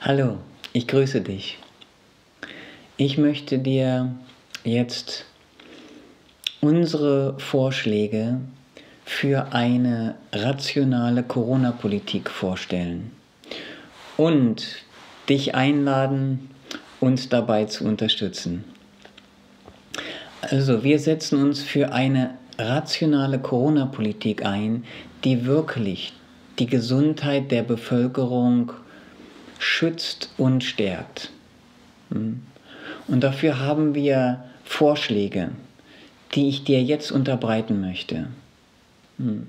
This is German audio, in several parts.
Hallo, ich grüße dich. Ich möchte dir jetzt unsere Vorschläge für eine rationale Corona-Politik vorstellen und dich einladen, uns dabei zu unterstützen. Also wir setzen uns für eine rationale Corona-Politik ein, die wirklich die Gesundheit der Bevölkerung schützt und stärkt. Hm? Und dafür haben wir Vorschläge, die ich dir jetzt unterbreiten möchte. Hm.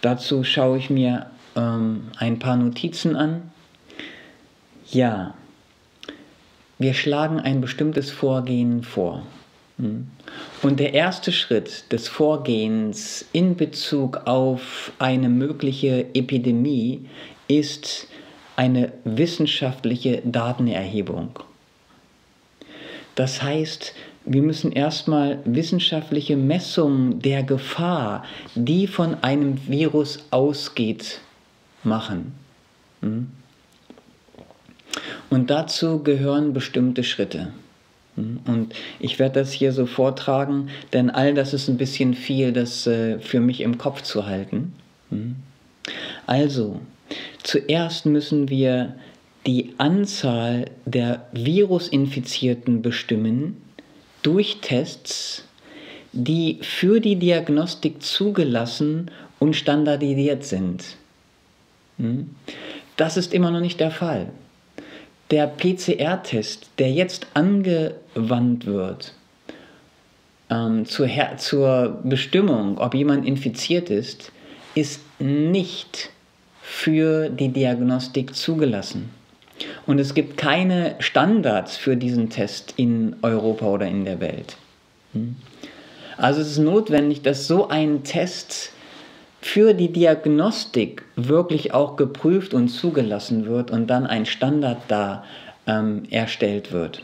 Dazu schaue ich mir ähm, ein paar Notizen an. Ja, wir schlagen ein bestimmtes Vorgehen vor. Hm. Und der erste Schritt des Vorgehens in Bezug auf eine mögliche Epidemie ist eine wissenschaftliche Datenerhebung. Das heißt, wir müssen erstmal wissenschaftliche Messungen der Gefahr, die von einem Virus ausgeht, machen. Hm? Und dazu gehören bestimmte Schritte. Hm? Und ich werde das hier so vortragen, denn all das ist ein bisschen viel, das äh, für mich im Kopf zu halten. Hm? Also, zuerst müssen wir die Anzahl der Virusinfizierten bestimmen durch Tests, die für die Diagnostik zugelassen und standardisiert sind. Hm? Das ist immer noch nicht der Fall. Der PCR-Test, der jetzt angewandt wird ähm, zur, zur Bestimmung, ob jemand infiziert ist, ist nicht für die Diagnostik zugelassen. Und es gibt keine Standards für diesen Test in Europa oder in der Welt. Hm? Also es ist notwendig, dass so ein Test für die Diagnostik wirklich auch geprüft und zugelassen wird und dann ein Standard da ähm, erstellt wird.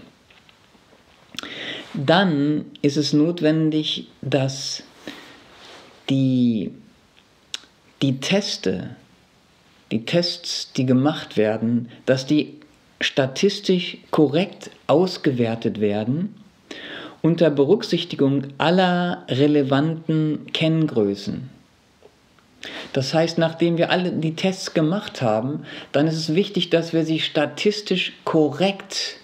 Dann ist es notwendig, dass die, die Teste, die Tests, die gemacht werden, dass die statistisch korrekt ausgewertet werden unter Berücksichtigung aller relevanten Kenngrößen. Das heißt, nachdem wir alle die Tests gemacht haben, dann ist es wichtig, dass wir sie statistisch korrekt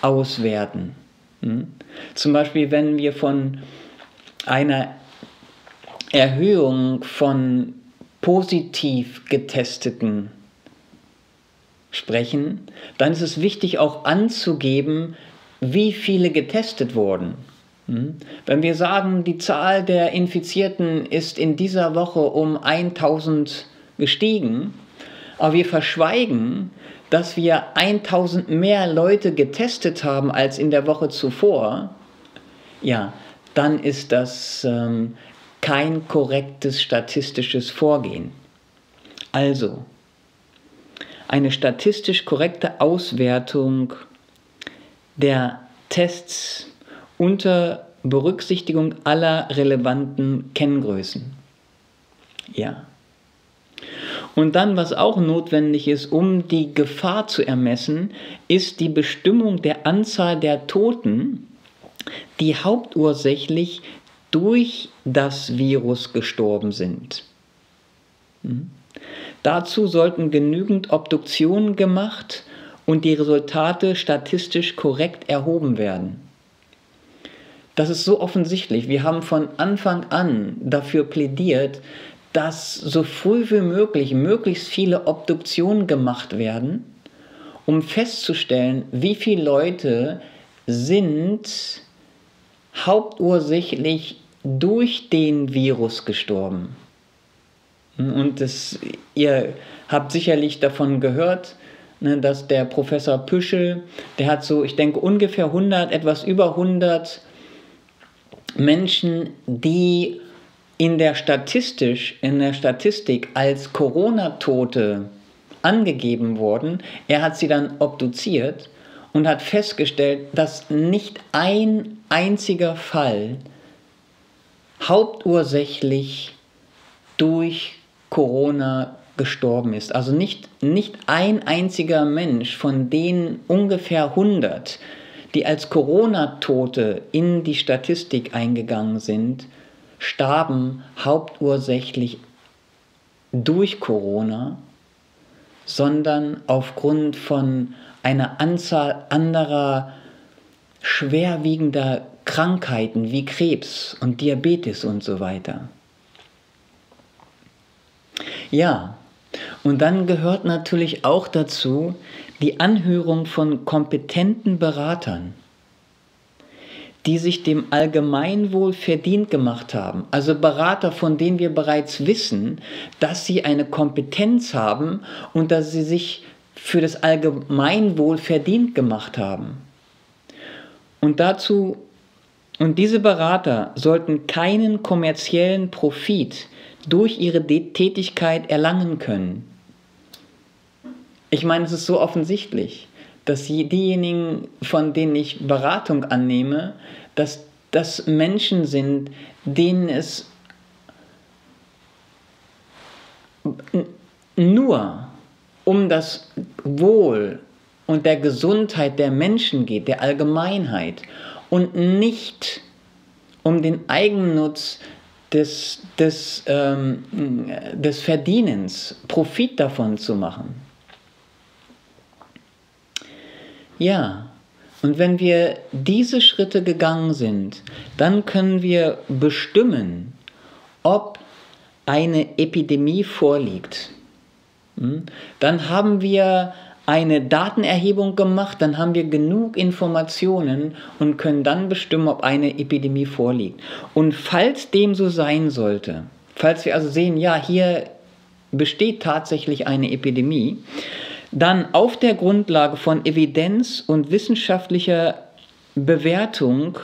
auswerten. Hm? Zum Beispiel, wenn wir von einer Erhöhung von positiv getesteten sprechen, dann ist es wichtig auch anzugeben, wie viele getestet wurden. Hm? Wenn wir sagen, die Zahl der Infizierten ist in dieser Woche um 1000 gestiegen, aber wir verschweigen, dass wir 1000 mehr Leute getestet haben als in der Woche zuvor, ja, dann ist das ähm, kein korrektes statistisches Vorgehen. Also, eine statistisch korrekte Auswertung der Tests unter Berücksichtigung aller relevanten Kenngrößen. Ja. Und dann, was auch notwendig ist, um die Gefahr zu ermessen, ist die Bestimmung der Anzahl der Toten, die hauptursächlich durch das Virus gestorben sind. Hm? Dazu sollten genügend Obduktionen gemacht und die Resultate statistisch korrekt erhoben werden. Das ist so offensichtlich. Wir haben von Anfang an dafür plädiert, dass so früh wie möglich möglichst viele Obduktionen gemacht werden, um festzustellen, wie viele Leute sind hauptursächlich durch den Virus gestorben. Und das, ihr habt sicherlich davon gehört, ne, dass der Professor Püschel, der hat so, ich denke, ungefähr 100, etwas über 100 Menschen, die in der statistisch, in der Statistik als Corona-Tote angegeben wurden. Er hat sie dann obduziert und hat festgestellt, dass nicht ein einziger Fall hauptursächlich durch Corona gestorben ist. Also nicht, nicht ein einziger Mensch von den ungefähr 100, die als Corona-Tote in die Statistik eingegangen sind, starben hauptursächlich durch Corona, sondern aufgrund von einer Anzahl anderer schwerwiegender Krankheiten wie Krebs und Diabetes und so weiter. Ja, und dann gehört natürlich auch dazu die Anhörung von kompetenten Beratern, die sich dem Allgemeinwohl verdient gemacht haben. Also Berater, von denen wir bereits wissen, dass sie eine Kompetenz haben und dass sie sich für das Allgemeinwohl verdient gemacht haben. Und dazu und diese Berater sollten keinen kommerziellen Profit durch ihre Tätigkeit erlangen können. Ich meine, es ist so offensichtlich, dass diejenigen, von denen ich Beratung annehme, dass das Menschen sind, denen es nur um das Wohl und der Gesundheit der Menschen geht, der Allgemeinheit und nicht um den Eigennutz des, des, ähm, des Verdienens, Profit davon zu machen. Ja, und wenn wir diese Schritte gegangen sind, dann können wir bestimmen, ob eine Epidemie vorliegt. Hm? Dann haben wir eine Datenerhebung gemacht, dann haben wir genug Informationen und können dann bestimmen, ob eine Epidemie vorliegt. Und falls dem so sein sollte, falls wir also sehen, ja, hier besteht tatsächlich eine Epidemie, dann auf der Grundlage von Evidenz und wissenschaftlicher Bewertung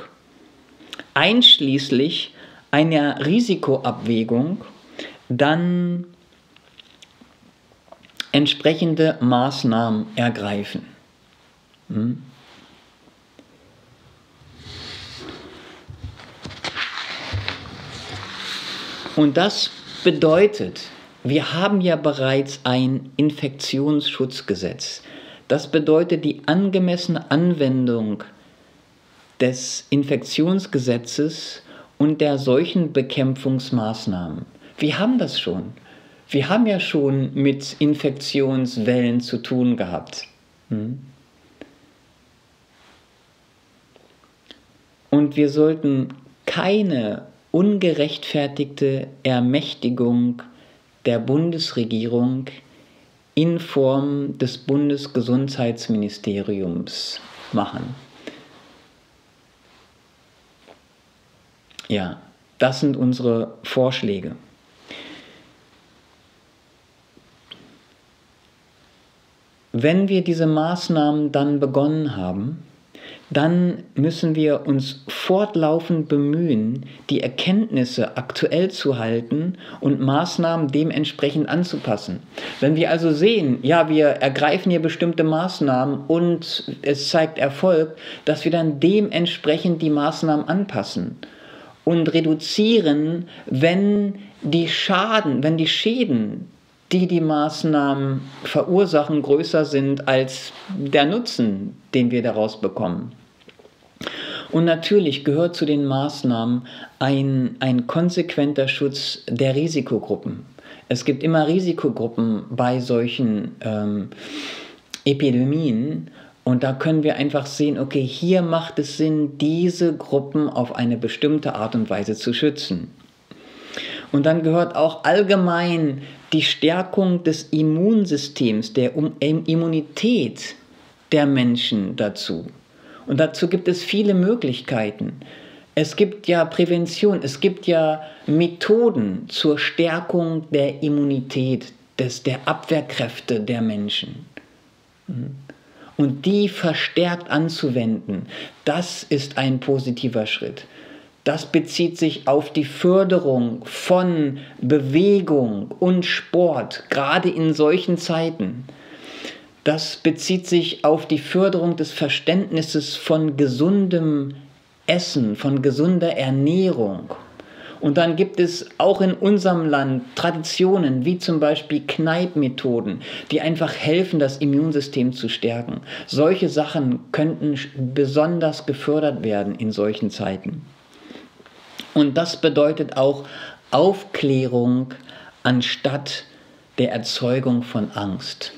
einschließlich einer Risikoabwägung dann entsprechende Maßnahmen ergreifen. Hm? Und das bedeutet, wir haben ja bereits ein Infektionsschutzgesetz. Das bedeutet die angemessene Anwendung des Infektionsgesetzes und der Seuchenbekämpfungsmaßnahmen. Wir haben das schon. Wir haben ja schon mit Infektionswellen zu tun gehabt. Hm? Und wir sollten keine ungerechtfertigte Ermächtigung der Bundesregierung in Form des Bundesgesundheitsministeriums machen. Ja, das sind unsere Vorschläge. Wenn wir diese Maßnahmen dann begonnen haben, dann müssen wir uns fortlaufend bemühen, die Erkenntnisse aktuell zu halten und Maßnahmen dementsprechend anzupassen. Wenn wir also sehen, ja, wir ergreifen hier bestimmte Maßnahmen und es zeigt Erfolg, dass wir dann dementsprechend die Maßnahmen anpassen und reduzieren, wenn die Schaden, wenn die Schäden die die Maßnahmen verursachen, größer sind als der Nutzen, den wir daraus bekommen. Und natürlich gehört zu den Maßnahmen ein, ein konsequenter Schutz der Risikogruppen. Es gibt immer Risikogruppen bei solchen ähm, Epidemien und da können wir einfach sehen, okay, hier macht es Sinn, diese Gruppen auf eine bestimmte Art und Weise zu schützen. Und dann gehört auch allgemein die Stärkung des Immunsystems, der Immunität der Menschen dazu. Und dazu gibt es viele Möglichkeiten. Es gibt ja Prävention, es gibt ja Methoden zur Stärkung der Immunität, des, der Abwehrkräfte der Menschen. Und die verstärkt anzuwenden, das ist ein positiver Schritt das bezieht sich auf die Förderung von Bewegung und Sport, gerade in solchen Zeiten. Das bezieht sich auf die Förderung des Verständnisses von gesundem Essen, von gesunder Ernährung. Und dann gibt es auch in unserem Land Traditionen, wie zum Beispiel Kneipmethoden, die einfach helfen, das Immunsystem zu stärken. Solche Sachen könnten besonders gefördert werden in solchen Zeiten. Und das bedeutet auch Aufklärung anstatt der Erzeugung von Angst.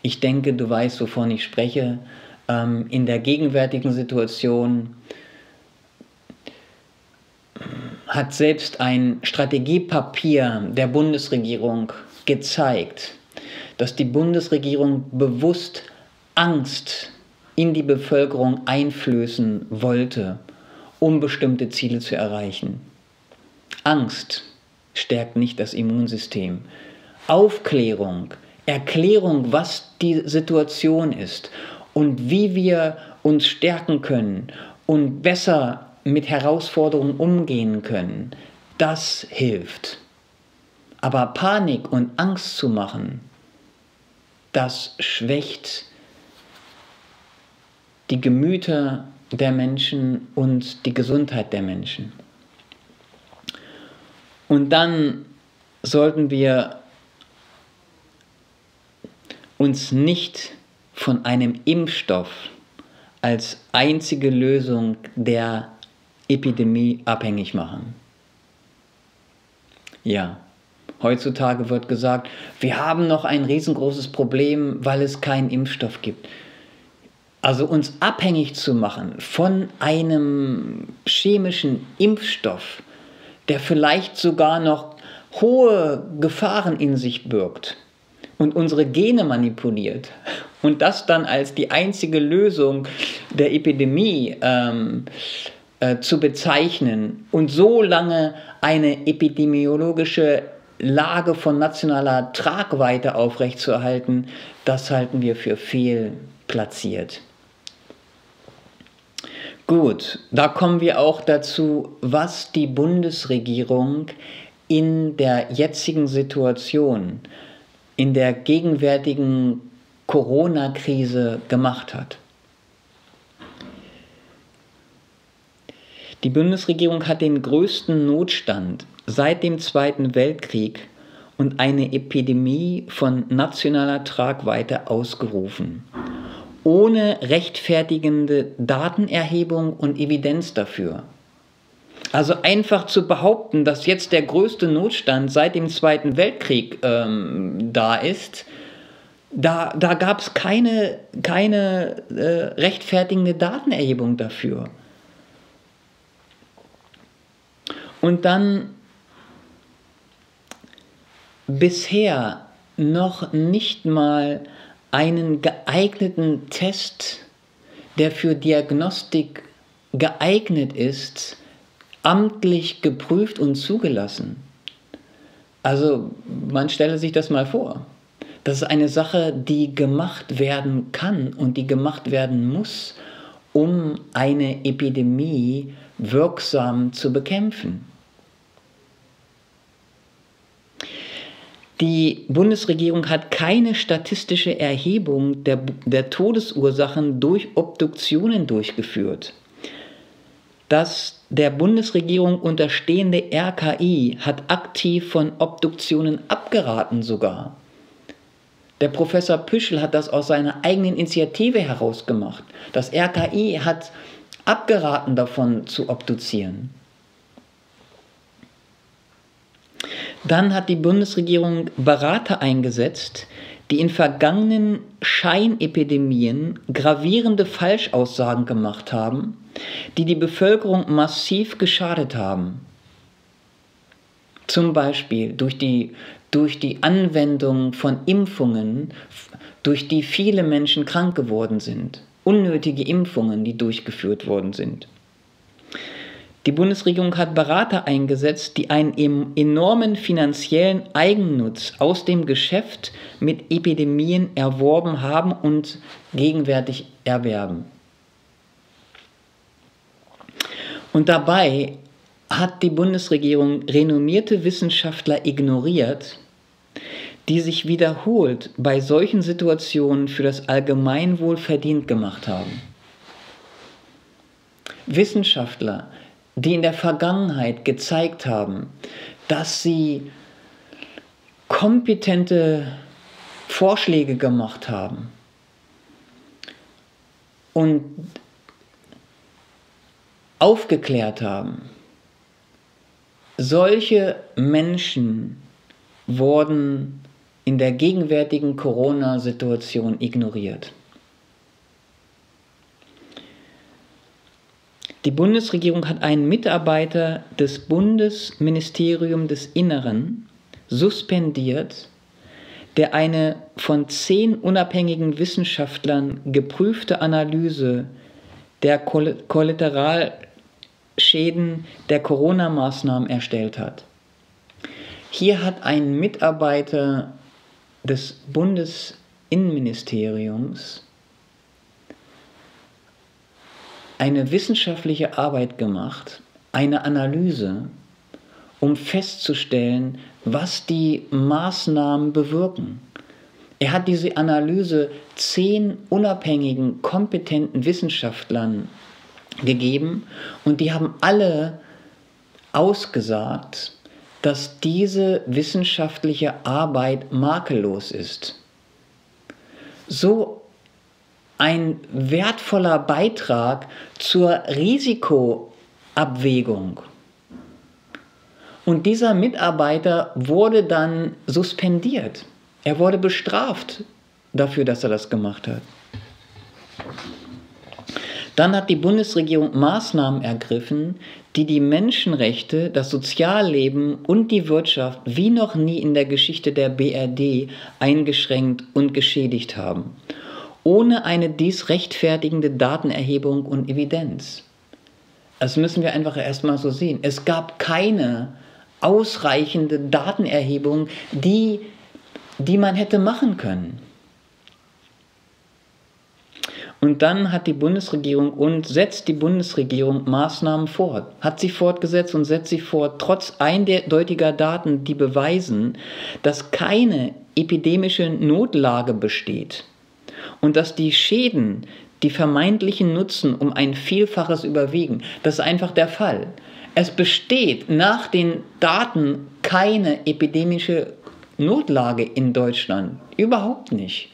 Ich denke, du weißt, wovon ich spreche. Ähm, in der gegenwärtigen Situation hat selbst ein Strategiepapier der Bundesregierung gezeigt, dass die Bundesregierung bewusst Angst in die Bevölkerung einflößen wollte, um bestimmte Ziele zu erreichen. Angst stärkt nicht das Immunsystem. Aufklärung, Erklärung, was die Situation ist und wie wir uns stärken können und besser mit Herausforderungen umgehen können, das hilft. Aber Panik und Angst zu machen, das schwächt die Gemüter der Menschen und die Gesundheit der Menschen. Und dann sollten wir uns nicht von einem Impfstoff als einzige Lösung der Epidemie abhängig machen. Ja, heutzutage wird gesagt, wir haben noch ein riesengroßes Problem, weil es keinen Impfstoff gibt. Also uns abhängig zu machen von einem chemischen Impfstoff, der vielleicht sogar noch hohe Gefahren in sich birgt und unsere Gene manipuliert und das dann als die einzige Lösung der Epidemie ähm, äh, zu bezeichnen und so lange eine epidemiologische Lage von nationaler Tragweite aufrechtzuerhalten, das halten wir für fehlplatziert. Gut, da kommen wir auch dazu, was die Bundesregierung in der jetzigen Situation, in der gegenwärtigen Corona-Krise gemacht hat. Die Bundesregierung hat den größten Notstand seit dem Zweiten Weltkrieg und eine Epidemie von nationaler Tragweite ausgerufen ohne rechtfertigende Datenerhebung und Evidenz dafür. Also einfach zu behaupten, dass jetzt der größte Notstand seit dem Zweiten Weltkrieg ähm, da ist, da, da gab es keine, keine äh, rechtfertigende Datenerhebung dafür. Und dann bisher noch nicht mal einen geeigneten Test, der für Diagnostik geeignet ist, amtlich geprüft und zugelassen. Also man stelle sich das mal vor. Das ist eine Sache, die gemacht werden kann und die gemacht werden muss, um eine Epidemie wirksam zu bekämpfen. Die Bundesregierung hat keine statistische Erhebung der, der Todesursachen durch Obduktionen durchgeführt. Das der Bundesregierung unterstehende RKI hat aktiv von Obduktionen abgeraten sogar. Der Professor Püschel hat das aus seiner eigenen Initiative herausgemacht. Das RKI hat abgeraten davon zu obduzieren. Dann hat die Bundesregierung Berater eingesetzt, die in vergangenen Scheinepidemien gravierende Falschaussagen gemacht haben, die die Bevölkerung massiv geschadet haben. Zum Beispiel durch die, durch die Anwendung von Impfungen, durch die viele Menschen krank geworden sind. Unnötige Impfungen, die durchgeführt worden sind. Die Bundesregierung hat Berater eingesetzt, die einen enormen finanziellen Eigennutz aus dem Geschäft mit Epidemien erworben haben und gegenwärtig erwerben. Und dabei hat die Bundesregierung renommierte Wissenschaftler ignoriert, die sich wiederholt bei solchen Situationen für das Allgemeinwohl verdient gemacht haben. Wissenschaftler, die in der Vergangenheit gezeigt haben, dass sie kompetente Vorschläge gemacht haben und aufgeklärt haben. Solche Menschen wurden in der gegenwärtigen Corona-Situation ignoriert. Die Bundesregierung hat einen Mitarbeiter des Bundesministeriums des Inneren suspendiert, der eine von zehn unabhängigen Wissenschaftlern geprüfte Analyse der Kollateralschäden der Corona-Maßnahmen erstellt hat. Hier hat ein Mitarbeiter des Bundesinnenministeriums eine wissenschaftliche Arbeit gemacht, eine Analyse, um festzustellen, was die Maßnahmen bewirken. Er hat diese Analyse zehn unabhängigen, kompetenten Wissenschaftlern gegeben und die haben alle ausgesagt, dass diese wissenschaftliche Arbeit makellos ist. So ein wertvoller Beitrag zur Risikoabwägung. Und dieser Mitarbeiter wurde dann suspendiert. Er wurde bestraft dafür, dass er das gemacht hat. Dann hat die Bundesregierung Maßnahmen ergriffen, die die Menschenrechte, das Sozialleben und die Wirtschaft wie noch nie in der Geschichte der BRD eingeschränkt und geschädigt haben ohne eine dies rechtfertigende Datenerhebung und Evidenz. Das müssen wir einfach erstmal so sehen. Es gab keine ausreichende Datenerhebung, die, die man hätte machen können. Und dann hat die Bundesregierung und setzt die Bundesregierung Maßnahmen fort, hat sie fortgesetzt und setzt sie fort, trotz eindeutiger Daten, die beweisen, dass keine epidemische Notlage besteht und dass die Schäden die vermeintlichen Nutzen um ein Vielfaches überwiegen. Das ist einfach der Fall. Es besteht nach den Daten keine epidemische Notlage in Deutschland. Überhaupt nicht.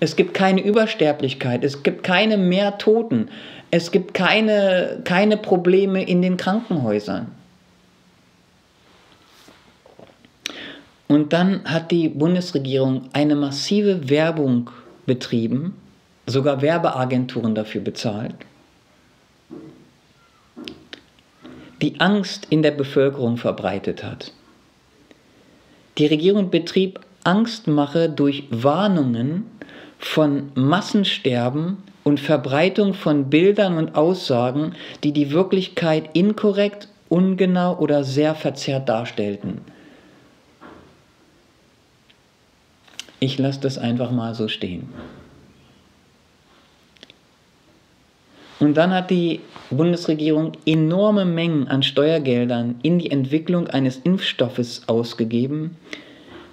Es gibt keine Übersterblichkeit, es gibt keine mehr Toten, es gibt keine, keine Probleme in den Krankenhäusern. Und dann hat die Bundesregierung eine massive Werbung betrieben, sogar Werbeagenturen dafür bezahlt, die Angst in der Bevölkerung verbreitet hat. Die Regierung betrieb Angstmache durch Warnungen von Massensterben und Verbreitung von Bildern und Aussagen, die die Wirklichkeit inkorrekt, ungenau oder sehr verzerrt darstellten. Ich lasse das einfach mal so stehen. Und dann hat die Bundesregierung enorme Mengen an Steuergeldern in die Entwicklung eines Impfstoffes ausgegeben,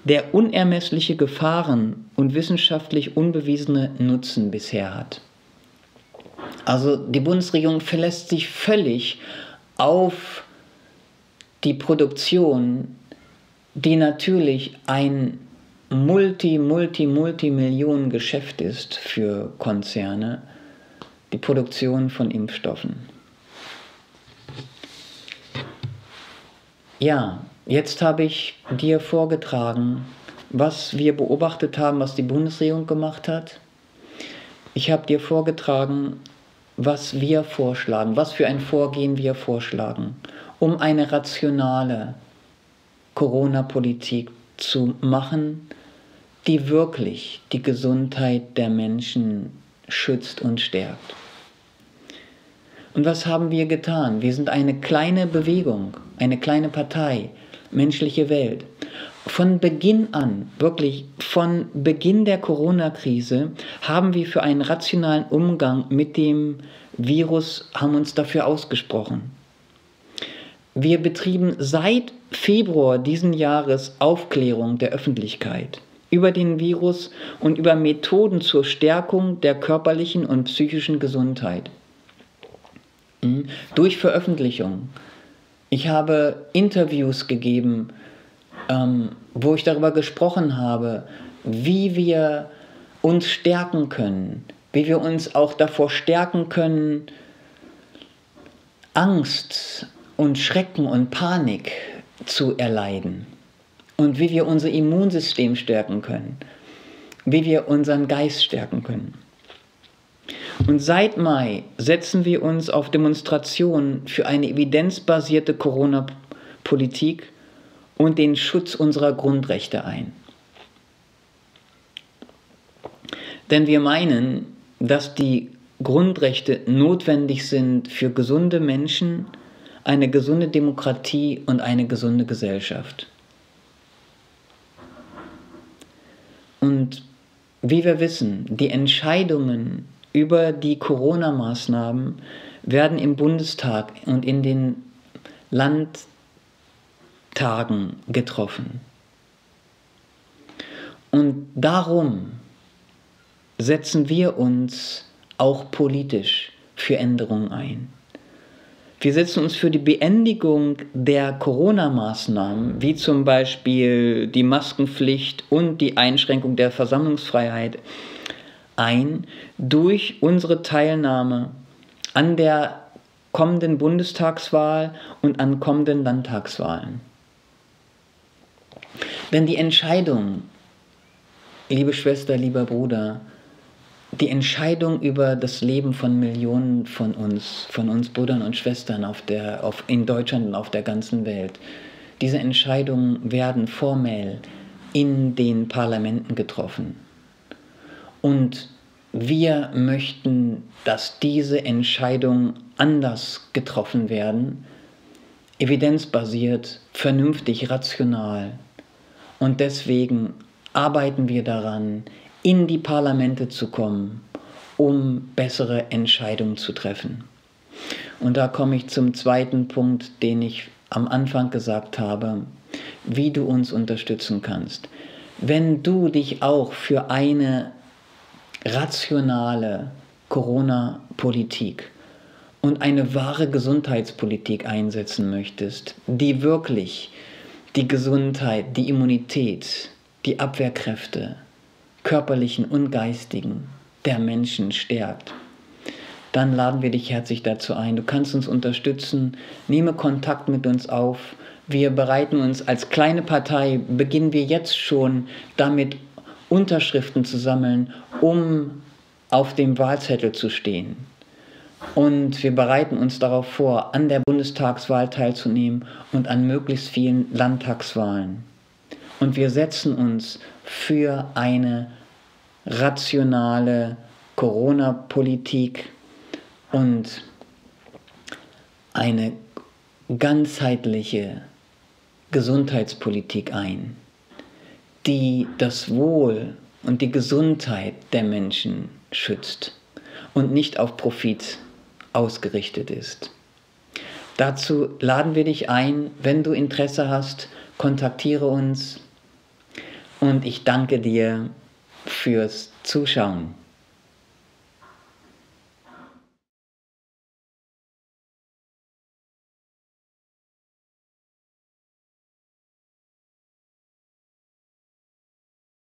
der unermessliche Gefahren und wissenschaftlich unbewiesene Nutzen bisher hat. Also die Bundesregierung verlässt sich völlig auf die Produktion, die natürlich ein Multi, Multi, Multimillionen Geschäft ist für Konzerne, die Produktion von Impfstoffen. Ja, jetzt habe ich dir vorgetragen, was wir beobachtet haben, was die Bundesregierung gemacht hat. Ich habe dir vorgetragen, was wir vorschlagen, was für ein Vorgehen wir vorschlagen, um eine rationale Corona-Politik zu machen, die wirklich die Gesundheit der Menschen schützt und stärkt. Und was haben wir getan? Wir sind eine kleine Bewegung, eine kleine Partei, menschliche Welt. Von Beginn an, wirklich von Beginn der Corona-Krise, haben wir für einen rationalen Umgang mit dem Virus, haben uns dafür ausgesprochen. Wir betrieben seit Februar diesen Jahres Aufklärung der Öffentlichkeit über den Virus und über Methoden zur Stärkung der körperlichen und psychischen Gesundheit. Hm? Durch Veröffentlichung. Ich habe Interviews gegeben, ähm, wo ich darüber gesprochen habe, wie wir uns stärken können, wie wir uns auch davor stärken können, Angst und Schrecken und Panik zu erleiden und wie wir unser Immunsystem stärken können, wie wir unseren Geist stärken können. Und seit Mai setzen wir uns auf Demonstrationen für eine evidenzbasierte Corona-Politik und den Schutz unserer Grundrechte ein. Denn wir meinen, dass die Grundrechte notwendig sind für gesunde Menschen, eine gesunde Demokratie und eine gesunde Gesellschaft. Und wie wir wissen, die Entscheidungen über die Corona-Maßnahmen werden im Bundestag und in den Landtagen getroffen. Und darum setzen wir uns auch politisch für Änderungen ein. Wir setzen uns für die Beendigung der Corona-Maßnahmen, wie zum Beispiel die Maskenpflicht und die Einschränkung der Versammlungsfreiheit, ein durch unsere Teilnahme an der kommenden Bundestagswahl und an kommenden Landtagswahlen. Denn die Entscheidung, liebe Schwester, lieber Bruder, die Entscheidung über das Leben von Millionen von uns, von uns Brüdern und Schwestern auf der, auf, in Deutschland und auf der ganzen Welt, diese Entscheidungen werden formell in den Parlamenten getroffen. Und wir möchten, dass diese Entscheidungen anders getroffen werden, evidenzbasiert, vernünftig, rational. Und deswegen arbeiten wir daran, in die Parlamente zu kommen, um bessere Entscheidungen zu treffen. Und da komme ich zum zweiten Punkt, den ich am Anfang gesagt habe, wie du uns unterstützen kannst. Wenn du dich auch für eine rationale Corona-Politik und eine wahre Gesundheitspolitik einsetzen möchtest, die wirklich die Gesundheit, die Immunität, die Abwehrkräfte, körperlichen und geistigen der Menschen stärkt, dann laden wir dich herzlich dazu ein. Du kannst uns unterstützen, nehme Kontakt mit uns auf. Wir bereiten uns als kleine Partei, beginnen wir jetzt schon damit, Unterschriften zu sammeln, um auf dem Wahlzettel zu stehen. Und wir bereiten uns darauf vor, an der Bundestagswahl teilzunehmen und an möglichst vielen Landtagswahlen. Und wir setzen uns für eine rationale Corona-Politik und eine ganzheitliche Gesundheitspolitik ein die das Wohl und die Gesundheit der Menschen schützt und nicht auf Profit ausgerichtet ist. Dazu laden wir dich ein, wenn du Interesse hast, kontaktiere uns und ich danke dir fürs Zuschauen.